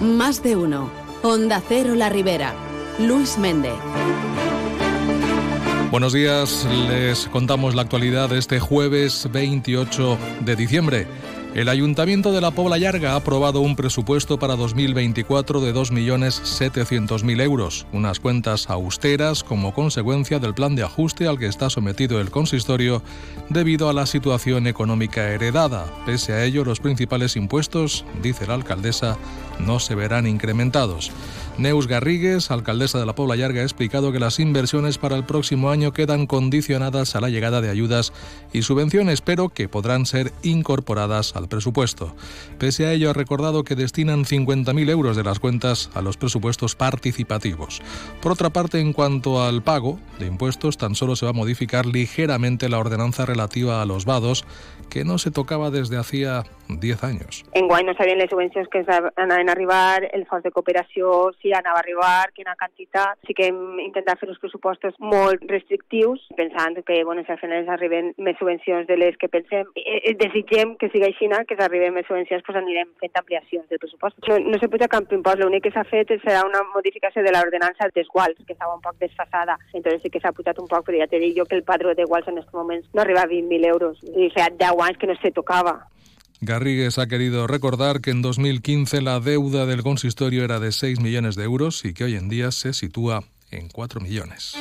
Más de uno. Onda Cero La Ribera. Luis Méndez. Buenos días, les contamos la actualidad de este jueves 28 de diciembre. El Ayuntamiento de la Pobla Llarga ha aprobado un presupuesto para 2024 de 2.700.000 euros, unas cuentas austeras como consecuencia del plan de ajuste al que está sometido el consistorio debido a la situación económica heredada. Pese a ello, los principales impuestos, dice la alcaldesa, no se verán incrementados. Neus Garrigues, alcaldesa de la Pobla Llarga, ha explicado que las inversiones para el próximo año quedan condicionadas a la llegada de ayudas y subvenciones, pero que podrán ser incorporadas al presupuesto. Pese a ello, ha recordado que destinan 50.000 euros de las cuentas a los presupuestos participativos. Por otra parte, en cuanto al pago de impuestos, tan solo se va a modificar ligeramente la ordenanza relativa a los vados, que no se tocaba desde hacía 10 anys. Enguany no sabien les subvencions que anaven a arribar, el fons de cooperació si anava a arribar, quina quantitat. Sí que hem intentat fer uns pressupostos molt restrictius, pensant que bueno, si al final arriben més subvencions de les que pensem. Eh, desitgem que sigui així, que s'arriben més subvencions, doncs anirem fent ampliacions del pressupost. No, no se puja cap impost, l'únic que s'ha fet serà una modificació de l'ordenança dels guals, que estava un poc desfasada. Entonces sí que s'ha pujat un poc, però ja t'he dit jo que el padró de guals en aquests moments no arriba a 20.000 euros. I feia 10 anys que no se tocava. Garrigues ha querido recordar que en 2015 la deuda del consistorio era de 6 millones de euros y que hoy en día se sitúa en 4 millones.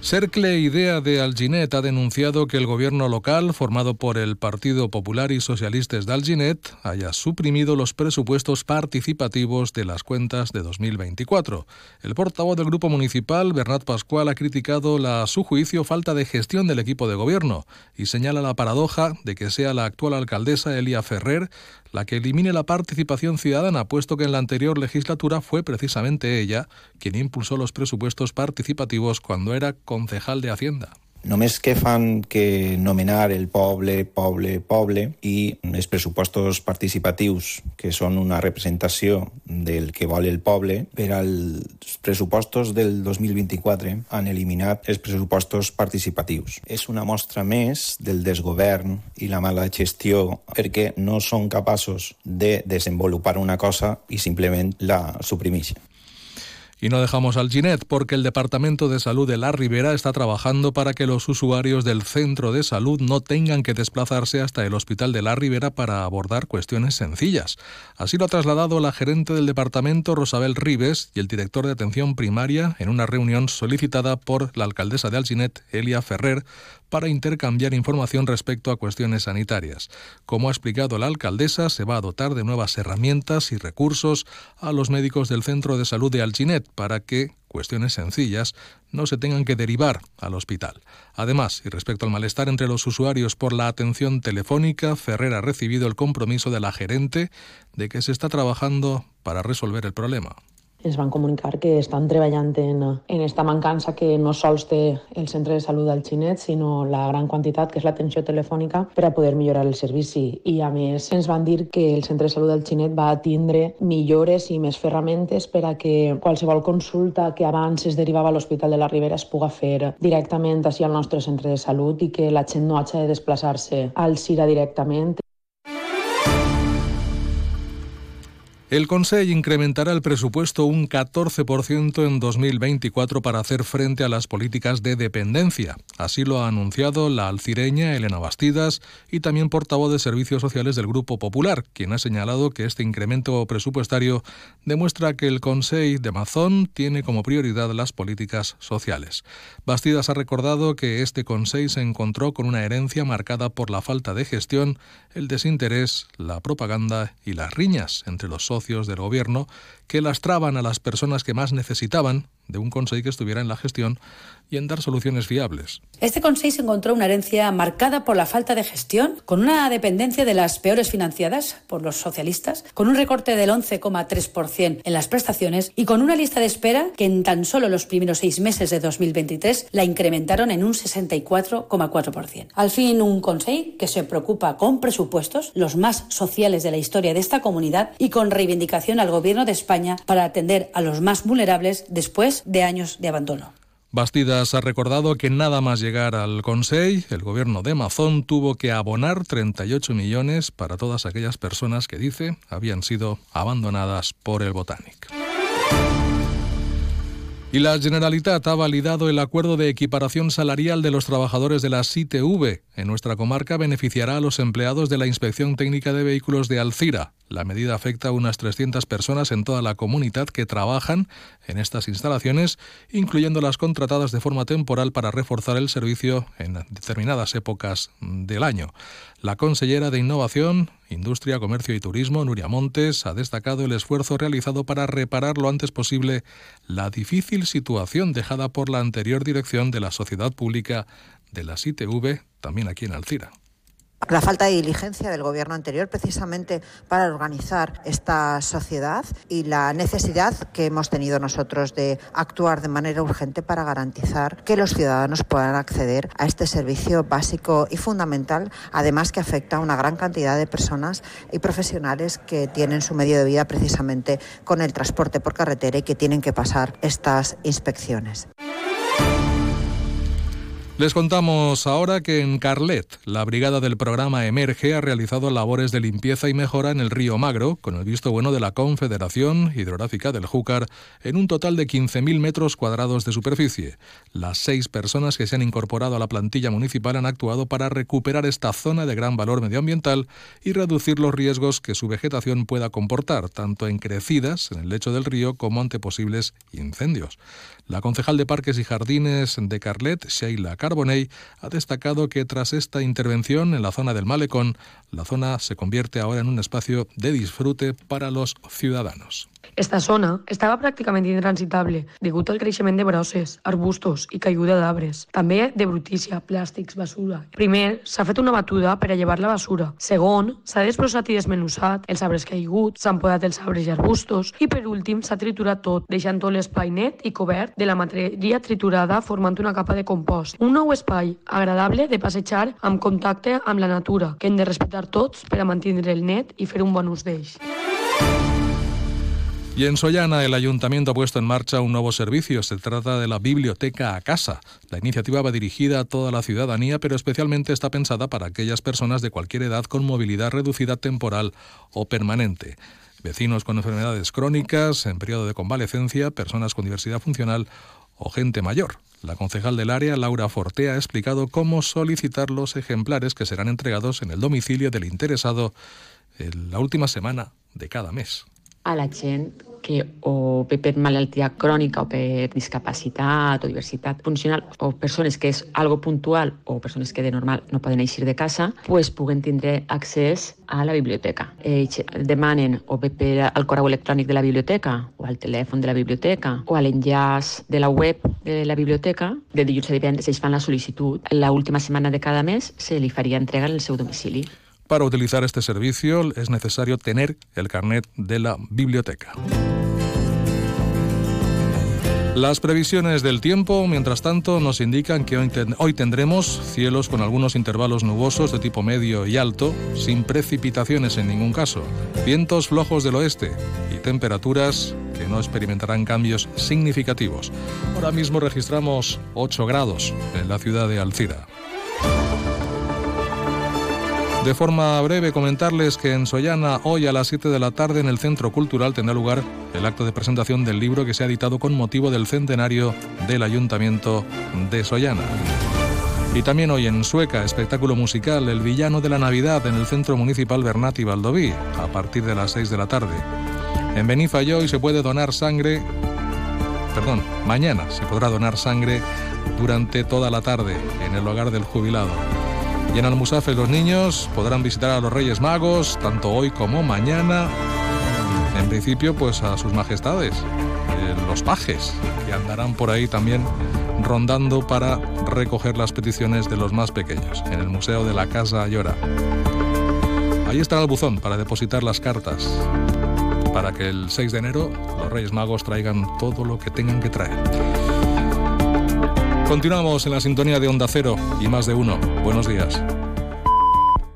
Cercle Idea de Alginet ha denunciado que el gobierno local, formado por el Partido Popular y Socialistas de Alginet, haya suprimido los presupuestos participativos de las cuentas de 2024. El portavoz del grupo municipal, Bernat Pascual, ha criticado la, a su juicio, falta de gestión del equipo de gobierno y señala la paradoja de que sea la actual alcaldesa Elia Ferrer la que elimine la participación ciudadana, puesto que en la anterior legislatura fue precisamente ella quien impulsó los presupuestos participativos cuando era concejal de Hacienda. Només que fan que nomenar el poble, poble, poble i els pressupostos participatius, que són una representació del que vol el poble, per als pressupostos del 2024 han eliminat els pressupostos participatius. És una mostra més del desgovern i la mala gestió perquè no són capaços de desenvolupar una cosa i simplement la suprimeixen. Y no dejamos al Ginet porque el Departamento de Salud de La Ribera está trabajando para que los usuarios del centro de salud no tengan que desplazarse hasta el Hospital de La Ribera para abordar cuestiones sencillas. Así lo ha trasladado la gerente del departamento, Rosabel Ribes, y el director de atención primaria en una reunión solicitada por la alcaldesa de Alginet, Elia Ferrer, para intercambiar información respecto a cuestiones sanitarias. Como ha explicado la alcaldesa, se va a dotar de nuevas herramientas y recursos a los médicos del Centro de Salud de Alginet para que cuestiones sencillas no se tengan que derivar al hospital. Además, y respecto al malestar entre los usuarios por la atención telefónica, Ferrer ha recibido el compromiso de la gerente de que se está trabajando para resolver el problema. Ens van comunicar que estan treballant en, en esta mancança que no sols té el centre de salut del Xinet, sinó la gran quantitat que és l'atenció telefònica per a poder millorar el servici. I a més ens van dir que el centre de salut del Xinet va tindre millores i més ferramentes per a que qualsevol consulta que abans es derivava a l'Hospital de la Ribera es puga fer directament així al nostre centre de salut i que la gent no hagi de desplaçar-se al CIRA directament. El Consejo incrementará el presupuesto un 14% en 2024 para hacer frente a las políticas de dependencia. Así lo ha anunciado la alcireña Elena Bastidas y también portavoz de Servicios Sociales del Grupo Popular, quien ha señalado que este incremento presupuestario demuestra que el Consejo de Mazón tiene como prioridad las políticas sociales. Bastidas ha recordado que este Consejo se encontró con una herencia marcada por la falta de gestión, el desinterés, la propaganda y las riñas entre los socios del gobierno que lastraban a las personas que más necesitaban de un consejo que estuviera en la gestión y en dar soluciones fiables. Este consejo se encontró una herencia marcada por la falta de gestión, con una dependencia de las peores financiadas por los socialistas, con un recorte del 11,3% en las prestaciones y con una lista de espera que en tan solo los primeros seis meses de 2023 la incrementaron en un 64,4%. Al fin, un consejo que se preocupa con presupuestos, los más sociales de la historia de esta comunidad, y con reivindicación al Gobierno de España para atender a los más vulnerables después de años de abandono. Bastidas ha recordado que nada más llegar al Consejo, el gobierno de Mazón tuvo que abonar 38 millones para todas aquellas personas que dice habían sido abandonadas por el Botanic. Y la Generalitat ha validado el acuerdo de equiparación salarial de los trabajadores de la ITV. En nuestra comarca beneficiará a los empleados de la Inspección Técnica de Vehículos de Alcira. La medida afecta a unas 300 personas en toda la comunidad que trabajan en estas instalaciones, incluyendo las contratadas de forma temporal para reforzar el servicio en determinadas épocas del año. La consellera de Innovación, Industria, Comercio y Turismo, Nuria Montes, ha destacado el esfuerzo realizado para reparar lo antes posible la difícil situación dejada por la anterior dirección de la Sociedad Pública de la ITV, también aquí en Alcira la falta de diligencia del gobierno anterior precisamente para organizar esta sociedad y la necesidad que hemos tenido nosotros de actuar de manera urgente para garantizar que los ciudadanos puedan acceder a este servicio básico y fundamental, además que afecta a una gran cantidad de personas y profesionales que tienen su medio de vida precisamente con el transporte por carretera y que tienen que pasar estas inspecciones. Les contamos ahora que en Carlet, la brigada del programa Emerge ha realizado labores de limpieza y mejora en el río Magro, con el visto bueno de la Confederación Hidrográfica del Júcar, en un total de 15.000 metros cuadrados de superficie. Las seis personas que se han incorporado a la plantilla municipal han actuado para recuperar esta zona de gran valor medioambiental y reducir los riesgos que su vegetación pueda comportar, tanto en crecidas en el lecho del río como ante posibles incendios. La concejal de Parques y Jardines de Carlet, Sheila Carbonell, ha destacado que tras esta intervención en la zona del malecón, la zona se convierte ahora en un espacio de disfrute para los ciudadanos. Esta zona estava pràcticament intransitable degut al creixement de brosses, arbustos i caiguda d'arbres. També de brutícia, plàstics, basura. Primer, s'ha fet una batuda per a llevar la basura. Segon, s'ha desbrossat i desmenusat els arbres caiguts, s'han podat els arbres i arbustos i per últim s'ha triturat tot, deixant tot l'espai net i cobert de la matèria triturada formant una capa de compost. Un nou espai agradable de passejar amb contacte amb la natura, que hem de respectar tots per a mantenir el net i fer un bon ús d'ells. Y en Sollana, el ayuntamiento ha puesto en marcha un nuevo servicio. Se trata de la Biblioteca a Casa. La iniciativa va dirigida a toda la ciudadanía, pero especialmente está pensada para aquellas personas de cualquier edad con movilidad reducida temporal o permanente. Vecinos con enfermedades crónicas, en periodo de convalecencia, personas con diversidad funcional o gente mayor. La concejal del área, Laura Forte, ha explicado cómo solicitar los ejemplares que serán entregados en el domicilio del interesado en la última semana de cada mes. A la gent que o bé per malaltia crònica o per discapacitat o diversitat funcional o persones que és algo puntual o persones que de normal no poden eixir de casa, pues puguen tindre accés a la biblioteca. Ells demanen o bé per al correu electrònic de la biblioteca o al telèfon de la biblioteca o a l'enllaç de la web de la biblioteca, de dilluns a divendres ells fan la sol·licitud. La última setmana de cada mes se li faria entrega en el seu domicili. Para utilizar este servicio es necesario tener el carnet de la biblioteca. Las previsiones del tiempo, mientras tanto, nos indican que hoy, tendremos cielos con algunos intervalos nubosos de tipo medio y alto, sin precipitaciones en ningún caso, vientos flojos del oeste y temperaturas que no experimentarán cambios significativos. Ahora mismo registramos 8 grados en la ciudad de Alcira. De forma breve, comentarles que en Sollana, hoy a las 7 de la tarde, en el Centro Cultural, tendrá lugar el acto de presentación del libro que se ha editado con motivo del centenario del Ayuntamiento de Sollana. Y también hoy en Sueca, espectáculo musical El Villano de la Navidad en el Centro Municipal Bernati Valdoví, a partir de las 6 de la tarde. En Benifayo hoy se puede donar sangre, perdón, mañana se podrá donar sangre durante toda la tarde en el hogar del jubilado. Y en Almusafe los niños podrán visitar a los Reyes Magos, tanto hoy como mañana. En principio, pues a sus majestades, eh, los pajes, que andarán por ahí también rondando para recoger las peticiones de los más pequeños, en el Museo de la Casa Llora. Ahí está el buzón para depositar las cartas, para que el 6 de enero los Reyes Magos traigan todo lo que tengan que traer. Continuamos en la sintonía de Onda Cero y más de uno. Buenos días.